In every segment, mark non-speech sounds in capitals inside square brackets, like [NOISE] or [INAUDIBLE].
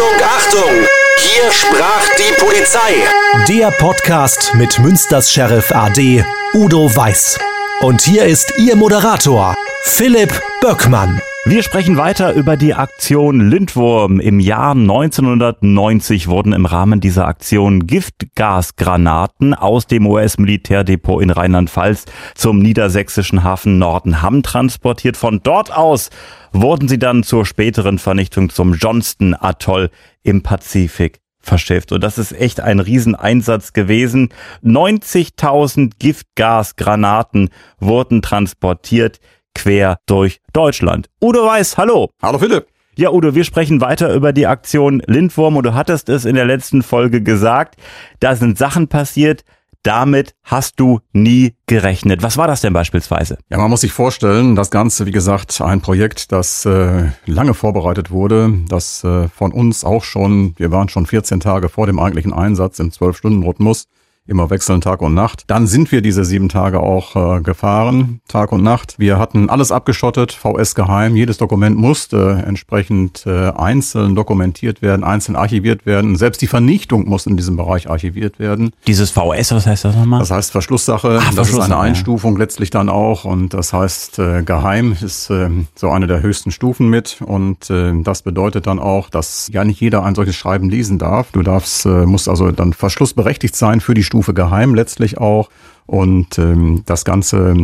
Achtung, Achtung! Hier sprach die Polizei. Der Podcast mit Münsters Sheriff AD Udo Weiß. Und hier ist Ihr Moderator, Philipp Böckmann. Wir sprechen weiter über die Aktion Lindwurm. Im Jahr 1990 wurden im Rahmen dieser Aktion Giftgasgranaten aus dem US-Militärdepot in Rheinland-Pfalz zum niedersächsischen Hafen Nordenham transportiert. Von dort aus wurden sie dann zur späteren Vernichtung zum Johnston-Atoll im Pazifik verschifft. Und das ist echt ein Rieseneinsatz gewesen. 90.000 Giftgasgranaten wurden transportiert quer durch Deutschland. Udo Weiß, hallo. Hallo Philipp. Ja, Udo, wir sprechen weiter über die Aktion Lindwurm und du hattest es in der letzten Folge gesagt, da sind Sachen passiert, damit hast du nie gerechnet. Was war das denn beispielsweise? Ja, man muss sich vorstellen, das Ganze, wie gesagt, ein Projekt, das äh, lange vorbereitet wurde, das äh, von uns auch schon, wir waren schon 14 Tage vor dem eigentlichen Einsatz im 12-Stunden-Rhythmus, immer wechseln Tag und Nacht. Dann sind wir diese sieben Tage auch äh, gefahren, Tag und Nacht. Wir hatten alles abgeschottet, VS geheim. Jedes Dokument musste entsprechend äh, einzeln dokumentiert werden, einzeln archiviert werden. Selbst die Vernichtung muss in diesem Bereich archiviert werden. Dieses VS, was heißt das nochmal? Das heißt Verschlusssache. Ach, das ist eine Einstufung ja. letztlich dann auch. Und das heißt, äh, geheim ist äh, so eine der höchsten Stufen mit. Und äh, das bedeutet dann auch, dass ja nicht jeder ein solches Schreiben lesen darf. Du darfst, äh, musst also dann verschlussberechtigt sein für die Stufe Stufe geheim letztlich auch. Und ähm, das Ganze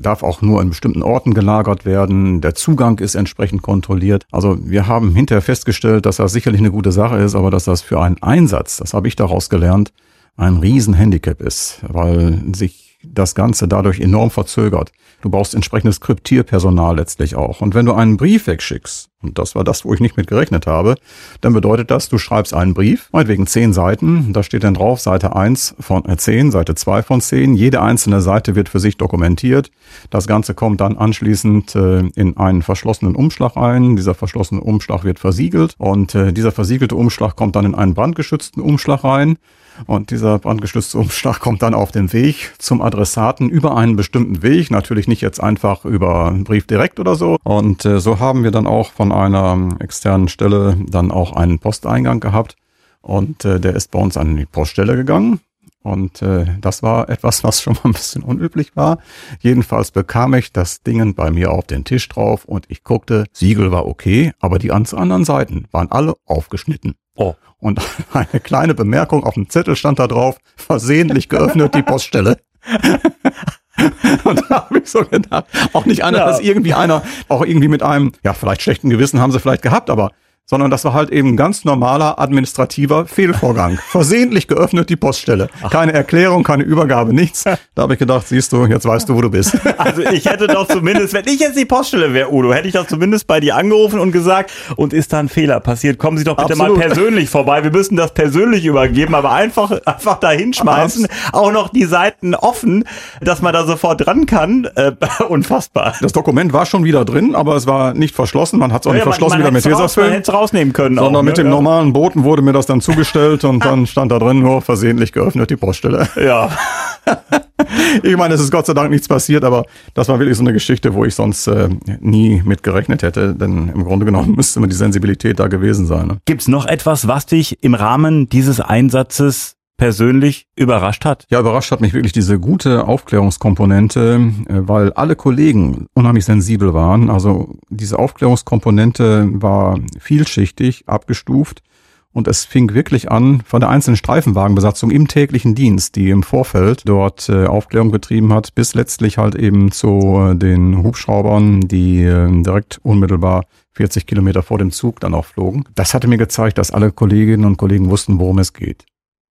darf auch nur in bestimmten Orten gelagert werden. Der Zugang ist entsprechend kontrolliert. Also wir haben hinterher festgestellt, dass das sicherlich eine gute Sache ist, aber dass das für einen Einsatz, das habe ich daraus gelernt, ein Riesenhandicap ist, weil sich das Ganze dadurch enorm verzögert. Du brauchst entsprechendes Kryptierpersonal letztlich auch. Und wenn du einen Brief wegschickst, und das war das, wo ich nicht mit gerechnet habe, dann bedeutet das, du schreibst einen Brief, meinetwegen zehn Seiten, da steht dann drauf Seite eins von äh, zehn, Seite zwei von zehn. Jede einzelne Seite wird für sich dokumentiert. Das Ganze kommt dann anschließend äh, in einen verschlossenen Umschlag ein. Dieser verschlossene Umschlag wird versiegelt und äh, dieser versiegelte Umschlag kommt dann in einen brandgeschützten Umschlag rein. Und dieser brandgestützte Umschlag kommt dann auf den Weg zum Adressaten über einen bestimmten Weg, natürlich nicht jetzt einfach über einen Brief direkt oder so. Und äh, so haben wir dann auch von einer externen Stelle dann auch einen Posteingang gehabt. Und äh, der ist bei uns an die Poststelle gegangen. Und äh, das war etwas, [LAUGHS] was schon mal ein bisschen unüblich war. Jedenfalls bekam ich das Ding bei mir auf den Tisch drauf und ich guckte, Siegel war okay, aber die anderen Seiten waren alle aufgeschnitten. Oh. Und [LAUGHS] eine kleine Bemerkung auf dem Zettel stand da drauf, versehentlich geöffnet die Poststelle. [LAUGHS] Und da habe ich so gedacht, auch nicht einer, ja. dass irgendwie einer, auch irgendwie mit einem, ja, vielleicht schlechten Gewissen haben sie vielleicht gehabt, aber sondern das war halt eben ganz normaler administrativer Fehlvorgang. [LAUGHS] Versehentlich geöffnet die Poststelle. Keine Erklärung, keine Übergabe, nichts. Da habe ich gedacht, siehst du, jetzt weißt du, wo du bist. [LAUGHS] Also ich hätte doch zumindest, wenn ich jetzt die Poststelle wäre, Udo, hätte ich doch zumindest bei dir angerufen und gesagt, und ist da ein Fehler passiert, kommen Sie doch bitte Absolut. mal persönlich vorbei. Wir müssen das persönlich übergeben, aber einfach, einfach da hinschmeißen. Auch noch die Seiten offen, dass man da sofort dran kann. Äh, [LAUGHS] unfassbar. Das Dokument war schon wieder drin, aber es war nicht verschlossen. Man hat es auch ja, nicht verschlossen man, man wieder mit Tesafilm rausnehmen können. Sondern auch, mit ne? dem normalen Boten wurde mir das dann zugestellt und [LAUGHS] dann stand da drin nur versehentlich geöffnet die Poststelle. Ja. [LAUGHS] ich meine, es ist Gott sei Dank nichts passiert, aber das war wirklich so eine Geschichte, wo ich sonst äh, nie mit gerechnet hätte, denn im Grunde genommen [LAUGHS] müsste immer die Sensibilität da gewesen sein. Ne? Gibt's noch etwas, was dich im Rahmen dieses Einsatzes persönlich überrascht hat? Ja, überrascht hat mich wirklich diese gute Aufklärungskomponente, äh, weil alle Kollegen unheimlich sensibel waren. Also diese Aufklärungskomponente war vielschichtig abgestuft. Und es fing wirklich an von der einzelnen Streifenwagenbesatzung im täglichen Dienst, die im Vorfeld dort äh, Aufklärung betrieben hat, bis letztlich halt eben zu äh, den Hubschraubern, die direkt unmittelbar 40 Kilometer vor dem Zug dann auch flogen. Das hatte mir gezeigt, dass alle Kolleginnen und Kollegen wussten, worum es geht.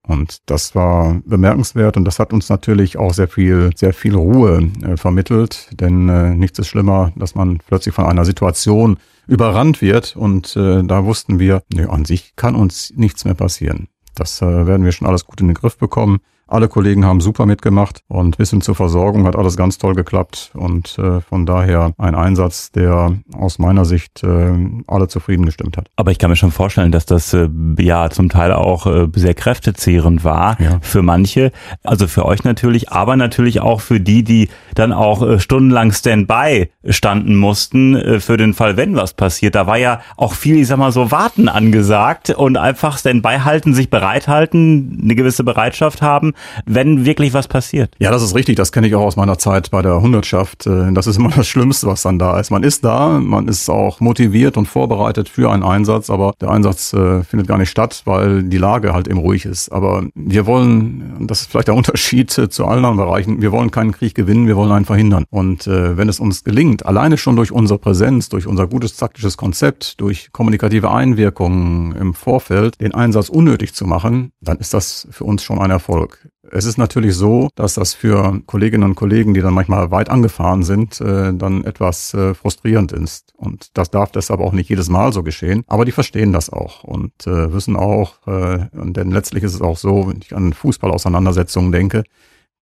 Und das war bemerkenswert und das hat uns natürlich auch sehr viel, sehr viel Ruhe äh, vermittelt, denn äh, nichts ist schlimmer, dass man plötzlich von einer Situation überrannt wird und äh, da wussten wir, nee, an sich kann uns nichts mehr passieren. Das äh, werden wir schon alles gut in den Griff bekommen. Alle Kollegen haben super mitgemacht und bis hin zur Versorgung hat alles ganz toll geklappt und äh, von daher ein Einsatz, der aus meiner Sicht äh, alle zufrieden gestimmt hat. Aber ich kann mir schon vorstellen, dass das äh, ja zum Teil auch äh, sehr kräftezehrend war ja. für manche, also für euch natürlich, aber natürlich auch für die, die dann auch äh, stundenlang Standby standen mussten äh, für den Fall, wenn was passiert. Da war ja auch viel, ich sag mal so, Warten angesagt und einfach Standby halten, sich bereithalten, eine gewisse Bereitschaft haben, wenn wirklich was passiert. Ja, das ist richtig. Das kenne ich auch aus meiner Zeit bei der Hundertschaft. Äh, das ist immer [LAUGHS] das Schlimmste, was dann da ist. Man ist da, man ist auch motiviert und vorbereitet für einen Einsatz, aber der Einsatz äh, findet gar nicht statt, weil die Lage halt eben ruhig ist. Aber wir wollen, das ist vielleicht der [LAUGHS] Unterschied zu allen anderen Bereichen, wir wollen keinen Krieg gewinnen, wir wollen einen verhindern. Und äh, wenn es uns gelingt, alleine schon durch unsere Präsenz, durch unser gutes taktisches Konzept, durch kommunikative Einwirkungen im Vorfeld, den Einsatz unnötig zu machen, dann ist das für uns schon ein Erfolg. Es ist natürlich so, dass das für Kolleginnen und Kollegen, die dann manchmal weit angefahren sind, äh, dann etwas äh, frustrierend ist. Und das darf deshalb auch nicht jedes Mal so geschehen. Aber die verstehen das auch und äh, wissen auch, denn letztlich ist es auch so, wenn ich an Fußballauseinandersetzungen denke,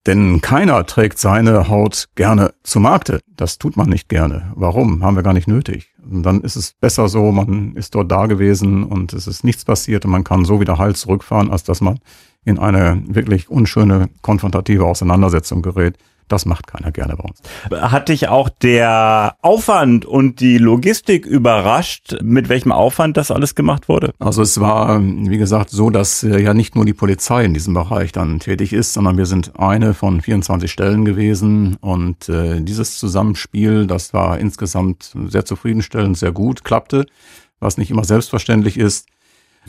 denn keiner trägt seine Haut gerne zu Markte. Das tut man nicht gerne. Warum? Haben wir gar nicht nötig. Und dann ist es besser so, man ist dort da gewesen und es ist nichts passiert und man kann so wieder heil zurückfahren, als dass man in eine wirklich unschöne konfrontative Auseinandersetzung gerät. Das macht keiner gerne bei uns. Hat dich auch der Aufwand und die Logistik überrascht, mit welchem Aufwand das alles gemacht wurde? Also es war, wie gesagt, so, dass äh, ja nicht nur die Polizei in diesem Bereich dann tätig ist, sondern wir sind eine von 24 Stellen gewesen und äh, dieses Zusammenspiel, das war insgesamt sehr zufriedenstellend, sehr gut, klappte, was nicht immer selbstverständlich ist.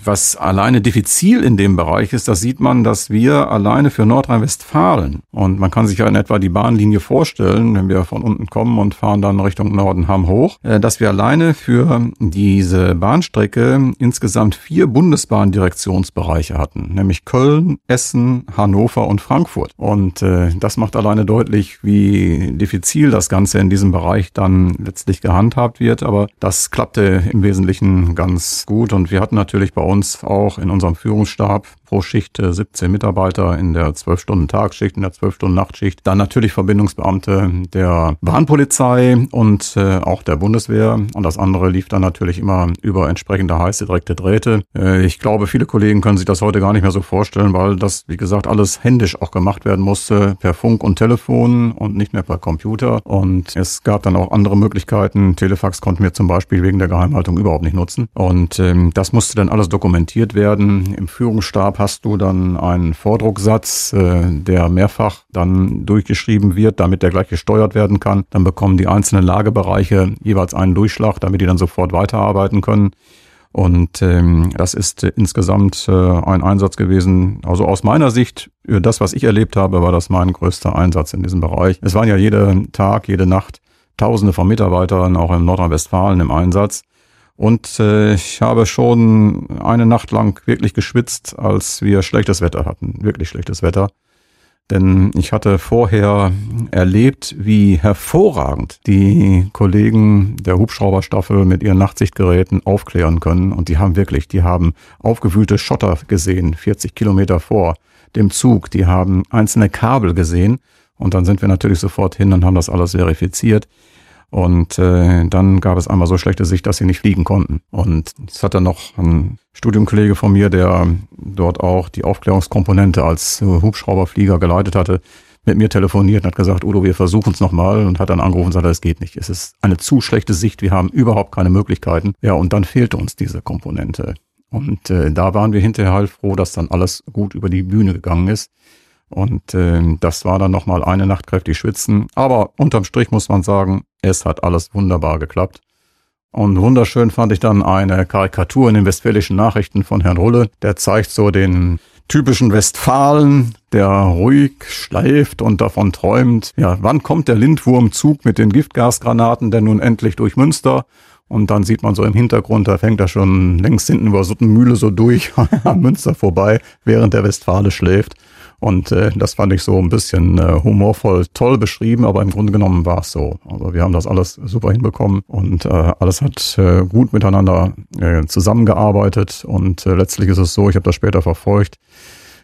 Was alleine diffizil in dem Bereich ist, das sieht man, dass wir alleine für Nordrhein-Westfalen, und man kann sich ja in etwa die Bahnlinie vorstellen, wenn wir von unten kommen und fahren dann Richtung Norden Hamm hoch, äh, dass wir alleine für diese Bahnstrecke insgesamt vier Bundesbahndirektionsbereiche hatten, nämlich Köln, Essen, Hannover und Frankfurt. Und äh, das macht alleine deutlich, wie diffizil das Ganze in diesem Bereich dann letztlich gehandhabt wird. Aber das klappte im Wesentlichen ganz gut. Und wir hatten natürlich bei uns auch in unserem Führungsstab pro Schicht 17 äh, Mitarbeiter in der 12-Stunden-Tagschicht, in der 12-Stunden-Nachtschicht. Dann natürlich Verbindungsbeamte der Bahnpolizei und äh, auch der Bundeswehr. Und das andere lief dann natürlich immer über entsprechende heiße, direkte Drähte. Äh, ich glaube, viele Kollegen können sich das heute gar nicht mehr so vorstellen, weil das, wie gesagt, alles händisch auch gemacht werden musste, per Funk und Telefon und nicht mehr per Computer. Und es gab dann auch andere Möglichkeiten. Telefax konnten wir zum Beispiel wegen der Geheimhaltung überhaupt nicht nutzen. Und ähm, das musste dann alles dokumentiert werden. Im Führungsstab hast du dann einen Vordrucksatz, äh, der mehrfach dann durchgeschrieben wird, damit der gleich gesteuert werden kann. Dann bekommen die einzelnen Lagebereiche jeweils einen Durchschlag, damit die dann sofort weiterarbeiten können. Und ähm, das ist äh, insgesamt äh, ein Einsatz gewesen. Also aus meiner Sicht, das, was ich erlebt habe, war das mein größter Einsatz in diesem Bereich. Es waren ja jeden Tag, jede Nacht Tausende von Mitarbeitern auch in Nordrhein-Westfalen im Einsatz. Und äh, ich habe schon eine Nacht lang wirklich geschwitzt, als wir schlechtes Wetter hatten, wirklich schlechtes Wetter. Denn ich hatte vorher erlebt, wie hervorragend die Kollegen der Hubschrauberstaffel mit ihren Nachtsichtgeräten aufklären können. Und die haben wirklich, die haben aufgewühlte Schotter gesehen, 40 Kilometer vor dem Zug. Die haben einzelne Kabel gesehen. Und dann sind wir natürlich sofort hin und haben das alles verifiziert. Und äh, dann gab es einmal so schlechte Sicht, dass sie nicht fliegen konnten. Und es hat dann noch ein Studiumkollege von mir, der dort auch die Aufklärungskomponente als Hubschrauberflieger geleitet hatte, mit mir telefoniert und hat gesagt, Udo, wir versuchen es nochmal und hat dann angerufen und gesagt, es geht nicht. Es ist eine zu schlechte Sicht, wir haben überhaupt keine Möglichkeiten. Ja, und dann fehlte uns diese Komponente. Und äh, da waren wir hinterher halt froh, dass dann alles gut über die Bühne gegangen ist. Und äh, das war dann nochmal eine Nacht kräftig schwitzen. Aber unterm Strich muss man sagen, es hat alles wunderbar geklappt. Und wunderschön fand ich dann eine Karikatur in den westfälischen Nachrichten von Herrn Rulle. Der zeigt so den typischen Westfalen, der ruhig schleift und davon träumt, ja, wann kommt der Lindwurmzug mit den Giftgasgranaten denn nun endlich durch Münster? Und dann sieht man so im Hintergrund, da fängt er schon längst hinten über Suttenmühle so durch [LAUGHS] am Münster vorbei, während der Westfale schläft. Und äh, das fand ich so ein bisschen äh, humorvoll toll beschrieben, aber im Grunde genommen war es so. Also wir haben das alles super hinbekommen und äh, alles hat äh, gut miteinander äh, zusammengearbeitet. Und äh, letztlich ist es so, ich habe das später verfolgt,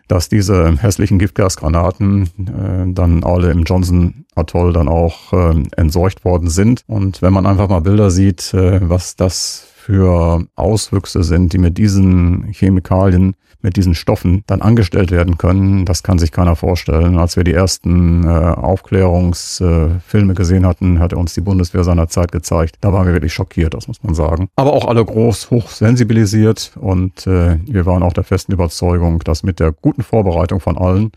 dass diese hässlichen Giftgasgranaten äh, dann alle im Johnson Atoll dann auch äh, entsorgt worden sind. Und wenn man einfach mal Bilder sieht, äh, was das für Auswüchse sind, die mit diesen Chemikalien, mit diesen Stoffen dann angestellt werden können, das kann sich keiner vorstellen. Als wir die ersten äh, Aufklärungsfilme äh, gesehen hatten, hatte uns die Bundeswehr seinerzeit gezeigt. Da waren wir wirklich schockiert, das muss man sagen. Aber auch alle groß hoch sensibilisiert und äh, wir waren auch der festen Überzeugung, dass mit der guten Vorbereitung von allen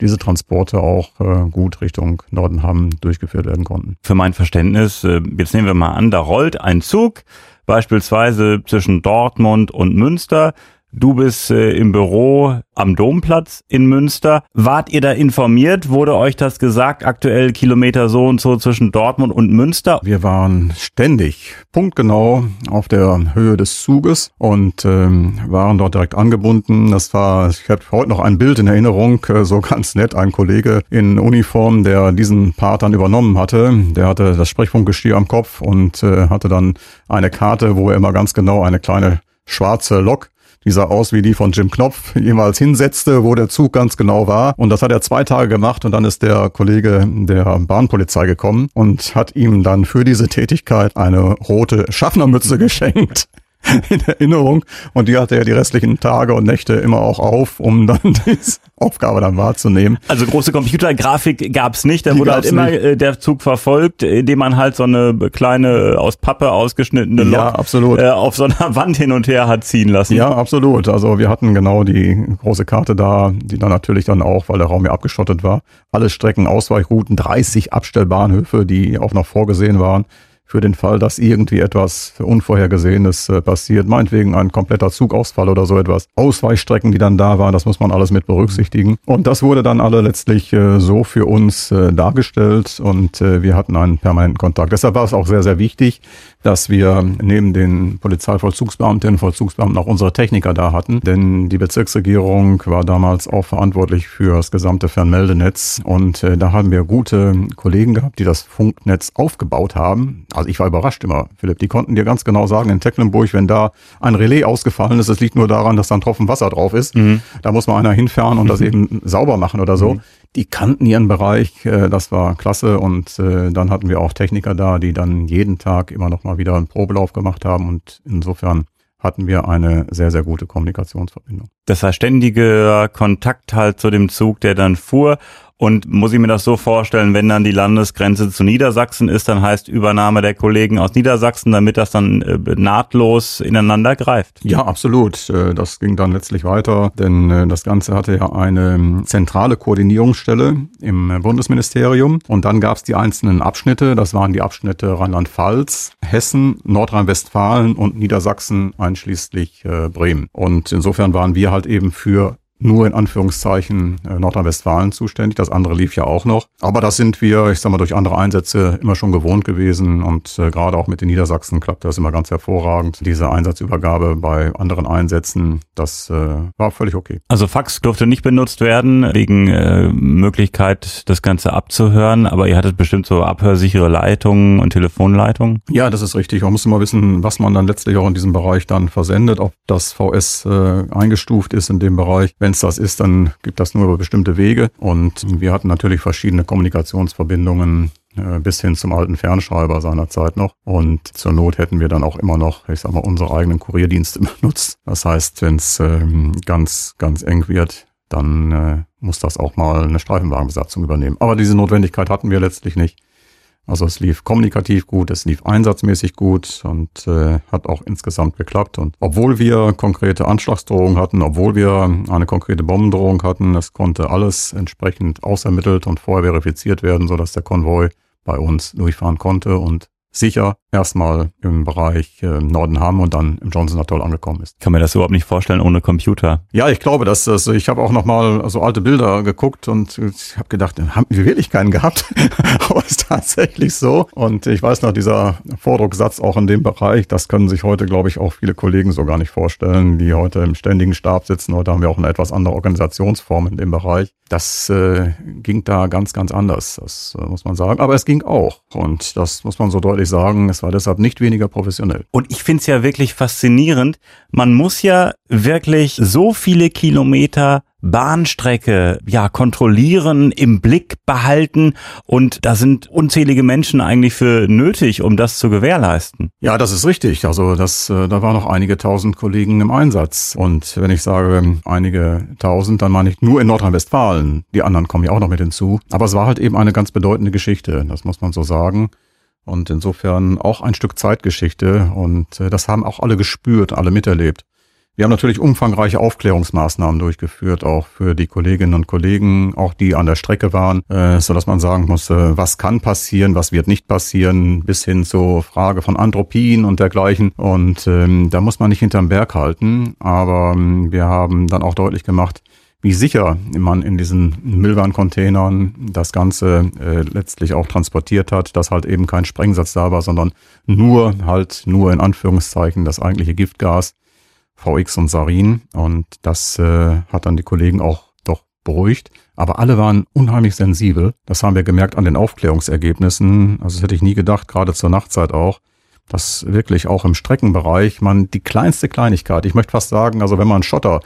diese Transporte auch äh, gut Richtung Nordenham durchgeführt werden konnten. Für mein Verständnis, äh, jetzt nehmen wir mal an, da rollt ein Zug, beispielsweise zwischen Dortmund und Münster. Du bist äh, im Büro am Domplatz in Münster. Wart ihr da informiert? Wurde euch das gesagt? Aktuell Kilometer so und so zwischen Dortmund und Münster? Wir waren ständig punktgenau auf der Höhe des Zuges und ähm, waren dort direkt angebunden. Das war, ich habe heute noch ein Bild in Erinnerung, äh, so [LAUGHS] ganz nett, ein Kollege in Uniform, der diesen Part dann übernommen hatte. Der hatte das Sprechfunkgestier am Kopf und äh, hatte dann eine Karte, wo er immer ganz genau eine kleine schwarze Lok die sah aus wie die von Jim Knopf, jemals hinsetzte, wo der Zug ganz genau war. Und das hat er zwei Tage gemacht und dann ist der Kollege der Bahnpolizei gekommen und hat ihm dann für diese Tätigkeit eine rote Schaffnermütze [LAUGHS] geschenkt. [LAUGHS] in Erinnerung und die hatte er die restlichen Tage und Nächte immer auch auf, um dann [LAUGHS] diese Aufgabe dann wahrzunehmen. Also große Computergrafik gab's nicht, da wurde halt immer nicht. Äh, der Zug verfolgt, indem man halt so eine kleine äh, aus Pappe ausgeschnittene Lok ja, absolut. Äh, auf so einer [LAUGHS] Wand hin und her hat ziehen lassen. Ja, absolut. Also wir hatten genau die große Karte da, die dann natürlich dann auch, weil der Raum ja abgeschottet war, alle Strecken, Ausweichrouten, 30 Abstellbahnhöfe, die auch noch vorgesehen waren für den Fall, dass irgendwie etwas Unvorhergesehenes äh, passiert, meinetwegen ein kompletter Zugausfall oder so etwas. Ausweichstrecken, die dann da waren, das muss man alles mit berücksichtigen. Und das wurde dann alle letztlich äh, so für uns äh, dargestellt und äh, wir hatten einen permanenten Kontakt. Deshalb war es auch sehr, sehr wichtig, dass wir neben den Polizeivollzugsbeamtinnen und Vollzugsbeamten auch unsere Techniker da hatten. Denn die Bezirksregierung war damals auch verantwortlich für das gesamte Fernmeldenetz. Und äh, da haben wir gute Kollegen gehabt, die das Funknetz aufgebaut haben. Also ich war überrascht immer, Philipp. Die konnten dir ganz genau sagen, in Tecklenburg, wenn da ein Relais ausgefallen ist, es liegt nur daran, dass da ein Tropfen Wasser drauf ist. Mhm. Da muss man einer hinfahren und das eben sauber machen oder so. Mhm die kannten ihren Bereich, äh, das war klasse und äh, dann hatten wir auch Techniker da, die dann jeden Tag immer noch mal wieder einen Probelauf gemacht haben und insofern hatten wir eine sehr, sehr gute Kommunikationsverbindung. Das war ständiger Kontakt halt zu dem Zug, der dann fuhr und muss ich mir das so vorstellen, wenn dann die Landesgrenze zu Niedersachsen ist, dann heißt Übernahme der Kollegen aus Niedersachsen, damit das dann äh, nahtlos ineinander greift? Ja, absolut. Äh, das ging dann letztlich weiter, denn äh, das Ganze hatte ja eine ähm, zentrale Koordinierungsstelle im Bundesministerium und dann gab es die einzelnen Abschnitte. Das waren die Abschnitte Rheinland-Pfalz, Hessen, Nordrhein-Westfalen und Niedersachsen einschließlich Bremen. Und insofern waren wir halt eben für nur in Anführungszeichen äh, Nordrhein-Westfalen zuständig. Das andere lief ja auch noch. Aber das sind wir, ich sag mal, durch andere Einsätze immer schon gewohnt gewesen. Und äh, gerade auch mit den Niedersachsen klappt das immer ganz hervorragend. Diese Einsatzübergabe bei anderen Einsätzen, das äh, war völlig okay. Also Fax durfte nicht benutzt werden, wegen äh, Möglichkeit, das Ganze abzuhören. Aber ihr hattet bestimmt so abhörsichere Leitungen und Telefonleitungen? Ja, das ist richtig. Man muss immer wissen, was man dann letztlich auch in diesem Bereich dann versendet, ob das VS äh, eingestuft ist in dem Bereich. Wenn es das ist, dann gibt das nur über bestimmte Wege. Und wir hatten natürlich verschiedene Kommunikationsverbindungen äh, bis hin zum alten Fernschreiber seinerzeit noch. Und zur Not hätten wir dann auch immer noch, ich sag mal, unsere eigenen Kurierdienste [LAUGHS] benutzt. Das heißt, wenn es ähm, ganz, ganz eng wird, dann äh, muss das auch mal eine Streifenwagenbesatzung übernehmen. Aber diese Notwendigkeit hatten wir letztlich nicht. Also es lief kommunikativ gut, es lief einsatzmäßig gut und äh, hat auch insgesamt geklappt. Und obwohl wir konkrete Anschlagsdrohungen hatten, obwohl wir eine konkrete Bombendrohung hatten, es konnte alles entsprechend ausermittelt und vorher verifiziert werden, sodass der Konvoi bei uns durchfahren konnte und sicher erstmal im Bereich äh, Nordenham und dann im Johnson Atoll angekommen ist. kann mir das überhaupt nicht vorstellen ohne Computer. Ja, ich glaube, dass das, ich habe auch nochmal so alte Bilder geguckt und ich habe gedacht, haben wir wirklich keinen gehabt? [LAUGHS] Aber es ist tatsächlich so. Und ich weiß noch, dieser Vordrucksatz auch in dem Bereich, das können sich heute, glaube ich, auch viele Kollegen so gar nicht vorstellen, die heute im ständigen Stab sitzen. Heute haben wir auch eine etwas andere Organisationsform in dem Bereich. Das äh, ging da ganz, ganz anders, das äh, muss man sagen. Aber es ging auch. Und das muss man so deutlich sagen. Es war deshalb nicht weniger professionell. Und ich finde es ja wirklich faszinierend. Man muss ja wirklich so viele Kilometer Bahnstrecke ja kontrollieren, im Blick behalten und da sind unzählige Menschen eigentlich für nötig, um das zu gewährleisten. Ja, das ist richtig. Also das, äh, da waren noch einige tausend Kollegen im Einsatz und wenn ich sage einige tausend, dann meine ich nur in Nordrhein-Westfalen. Die anderen kommen ja auch noch mit hinzu. Aber es war halt eben eine ganz bedeutende Geschichte, das muss man so sagen. Und insofern auch ein Stück Zeitgeschichte und äh, das haben auch alle gespürt, alle miterlebt. Wir haben natürlich umfangreiche Aufklärungsmaßnahmen durchgeführt, auch für die Kolleginnen und Kollegen, auch die an der Strecke waren, äh, so dass man sagen muss, äh, was kann passieren, was wird nicht passieren, bis hin zur Frage von Andropien und dergleichen. Und ähm, da muss man nicht hinterm Berg halten, aber ähm, wir haben dann auch deutlich gemacht, wie sicher man in diesen Müllwarencontainern das Ganze äh, letztlich auch transportiert hat, dass halt eben kein Sprengsatz da war, sondern nur halt nur in Anführungszeichen das eigentliche Giftgas VX und Sarin. Und das äh, hat dann die Kollegen auch doch beruhigt. Aber alle waren unheimlich sensibel. Das haben wir gemerkt an den Aufklärungsergebnissen. Also das hätte ich nie gedacht, gerade zur Nachtzeit auch dass wirklich auch im Streckenbereich man die kleinste Kleinigkeit, ich möchte fast sagen, also wenn man Schotter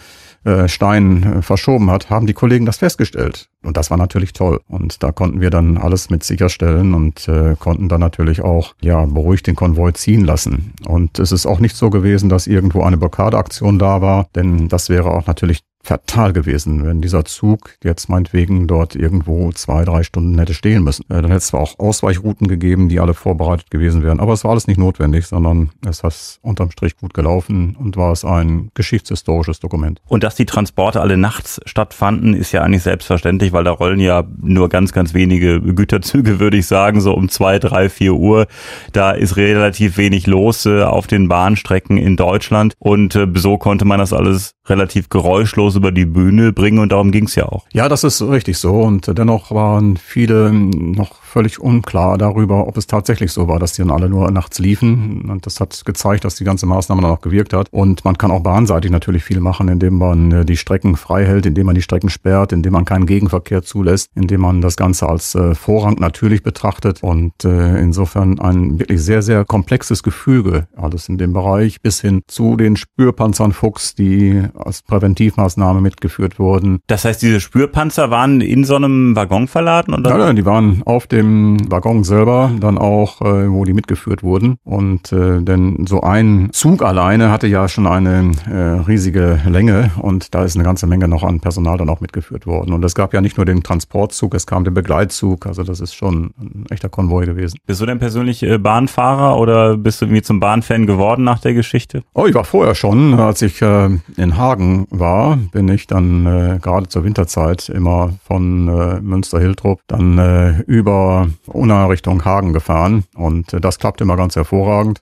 äh, Stein äh, verschoben hat, haben die Kollegen das festgestellt. Und das war natürlich toll. Und da konnten wir dann alles mit sicherstellen und äh, konnten dann natürlich auch ja beruhigt den Konvoi ziehen lassen. Und es ist auch nicht so gewesen, dass irgendwo eine Blockadeaktion da war, denn das wäre auch natürlich fatal gewesen, wenn dieser Zug jetzt meinetwegen dort irgendwo zwei, drei Stunden hätte stehen müssen. Äh, dann hätte es zwar auch Ausweichrouten gegeben, die alle vorbereitet gewesen wären, aber es war alles nicht notwendig, sondern es hat unterm Strich gut gelaufen und war es ein geschichtshistorisches Dokument. Und dass die Transporte alle nachts stattfanden, ist ja eigentlich selbstverständlich, weil da rollen ja nur ganz, ganz wenige Güterzüge, würde ich sagen, so um zwei, drei, vier Uhr. Da ist relativ wenig los äh, auf den Bahnstrecken in Deutschland und äh, so konnte man das alles relativ geräuschlos über die Bühne bringen und darum ging es ja auch. Ja, das ist richtig so und dennoch waren viele noch völlig unklar darüber, ob es tatsächlich so war, dass die dann alle nur nachts liefen. Und das hat gezeigt, dass die ganze Maßnahme dann auch gewirkt hat. Und man kann auch bahnseitig natürlich viel machen, indem man äh, die Strecken frei hält, indem man die Strecken sperrt, indem man keinen Gegenverkehr zulässt, indem man das Ganze als äh, Vorrang natürlich betrachtet. Und äh, insofern ein wirklich sehr, sehr komplexes Gefüge, alles in dem Bereich, bis hin zu den Spürpanzern Fuchs, die als Präventivmaßnahme mitgeführt wurden. Das heißt, diese Spürpanzer waren in so einem Waggon verladen? Oder? Nein, nein, die waren auf dem dem Waggon selber dann auch, äh, wo die mitgeführt wurden. Und äh, denn so ein Zug alleine hatte ja schon eine äh, riesige Länge und da ist eine ganze Menge noch an Personal dann auch mitgeführt worden. Und es gab ja nicht nur den Transportzug, es kam der Begleitzug. Also das ist schon ein echter Konvoi gewesen. Bist du denn persönlich äh, Bahnfahrer oder bist du irgendwie zum Bahnfan geworden nach der Geschichte? Oh, ich war vorher schon. Als ich äh, in Hagen war, bin ich dann äh, gerade zur Winterzeit immer von äh, Münster-Hiltrup dann äh, über Unna Richtung Hagen gefahren und äh, das klappte immer ganz hervorragend.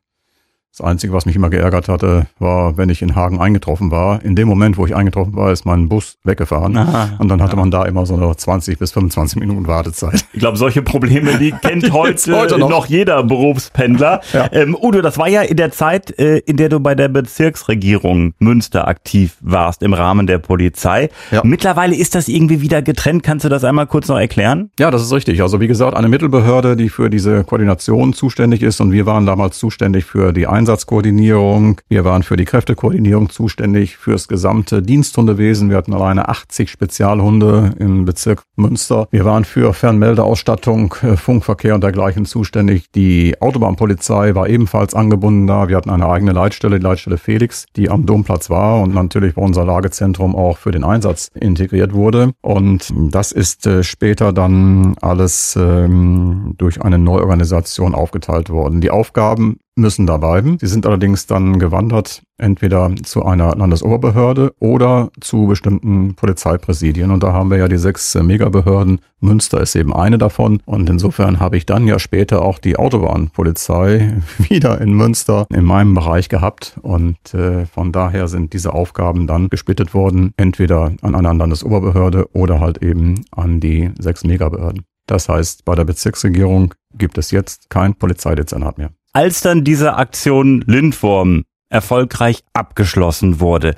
Das Einzige, was mich immer geärgert hatte, war, wenn ich in Hagen eingetroffen war. In dem Moment, wo ich eingetroffen war, ist mein Bus weggefahren. Aha, und dann hatte man da immer so eine 20 bis 25 Minuten Wartezeit. Ich glaube, solche Probleme, die kennt [LAUGHS] heute, heute noch. noch. jeder Berufspendler. Ja. Ähm, Udo, das war ja in der Zeit, äh, in der du bei der Bezirksregierung Münster aktiv warst, im Rahmen der Polizei. Ja. Mittlerweile ist das irgendwie wieder getrennt. Kannst du das einmal kurz noch erklären? Ja, das ist richtig. Also wie gesagt, eine Mittelbehörde, die für diese Koordination zuständig ist. Und wir waren damals zuständig für die Einsatz Einsatzkoordinierung. Wir waren für die Kräftekoordinierung zuständig, fürs gesamte Diensthundewesen. Wir hatten alleine 80 Spezialhunde im Bezirk Münster. Wir waren für Fernmeldeausstattung, äh, Funkverkehr und dergleichen zuständig. Die Autobahnpolizei war ebenfalls angebunden da. Wir hatten eine eigene Leitstelle, die Leitstelle Felix, die am Domplatz war und natürlich bei unser Lagezentrum auch für den Einsatz integriert wurde. Und das ist äh, später dann alles ähm, durch eine Neuorganisation aufgeteilt worden. Die Aufgaben müssen da bleiben. Sie sind allerdings dann gewandert entweder zu einer Landesoberbehörde oder zu bestimmten Polizeipräsidien. Und da haben wir ja die sechs Megabehörden. Münster ist eben eine davon. Und insofern habe ich dann ja später auch die Autobahnpolizei [LAUGHS] wieder in Münster in meinem Bereich gehabt. Und äh, von daher sind diese Aufgaben dann gesplittet worden, entweder an eine Landesoberbehörde oder halt eben an die sechs Megabehörden. Das heißt, bei der Bezirksregierung gibt es jetzt kein Polizeidezernat mehr als dann diese Aktion Lindwurm erfolgreich abgeschlossen wurde.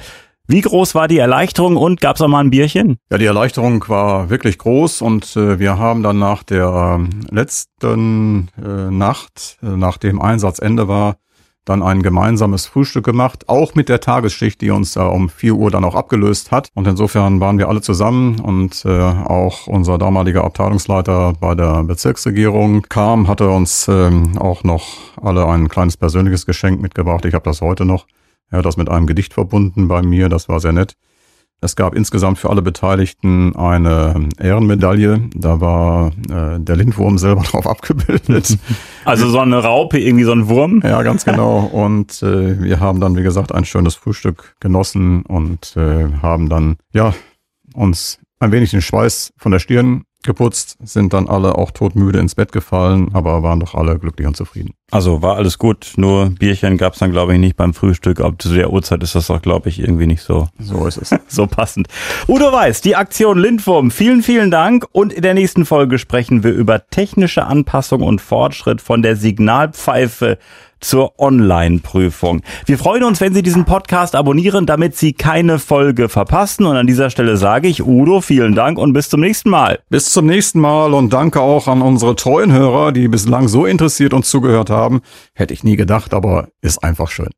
Wie groß war die Erleichterung und gab es auch mal ein Bierchen? Ja, die Erleichterung war wirklich groß und äh, wir haben dann nach der äh, letzten äh, Nacht, äh, nach dem Einsatzende war, dann ein gemeinsames Frühstück gemacht, auch mit der Tagesschicht, die uns da um 4 Uhr dann auch abgelöst hat. Und insofern waren wir alle zusammen und äh, auch unser damaliger Abteilungsleiter bei der Bezirksregierung kam, hatte uns ähm, auch noch alle ein kleines persönliches Geschenk mitgebracht. Ich habe das heute noch. Er hat das mit einem Gedicht verbunden bei mir, das war sehr nett. Es gab insgesamt für alle Beteiligten eine Ehrenmedaille. Da war äh, der Lindwurm selber [LAUGHS] drauf abgebildet. Also so eine Raupe, irgendwie so ein Wurm? Ja, ganz genau. Und äh, wir haben dann, wie gesagt, ein schönes Frühstück genossen und äh, haben dann, ja, uns ein wenig den Schweiß von der Stirn geputzt, sind dann alle auch todmüde ins Bett gefallen, aber waren doch alle glücklich und zufrieden. Also war alles gut, nur Bierchen gab's dann glaube ich nicht beim Frühstück. Ab zu der Uhrzeit ist das doch glaube ich irgendwie nicht so. So ist es. [LAUGHS] so passend. Udo Weiß, die Aktion Lindwurm, vielen, vielen Dank und in der nächsten Folge sprechen wir über technische Anpassung und Fortschritt von der Signalpfeife zur Online-Prüfung. Wir freuen uns, wenn Sie diesen Podcast abonnieren, damit Sie keine Folge verpassen. Und an dieser Stelle sage ich Udo, vielen Dank und bis zum nächsten Mal. Bis zum nächsten Mal und danke auch an unsere treuen Hörer, die bislang so interessiert uns zugehört haben. Hätte ich nie gedacht, aber ist einfach schön.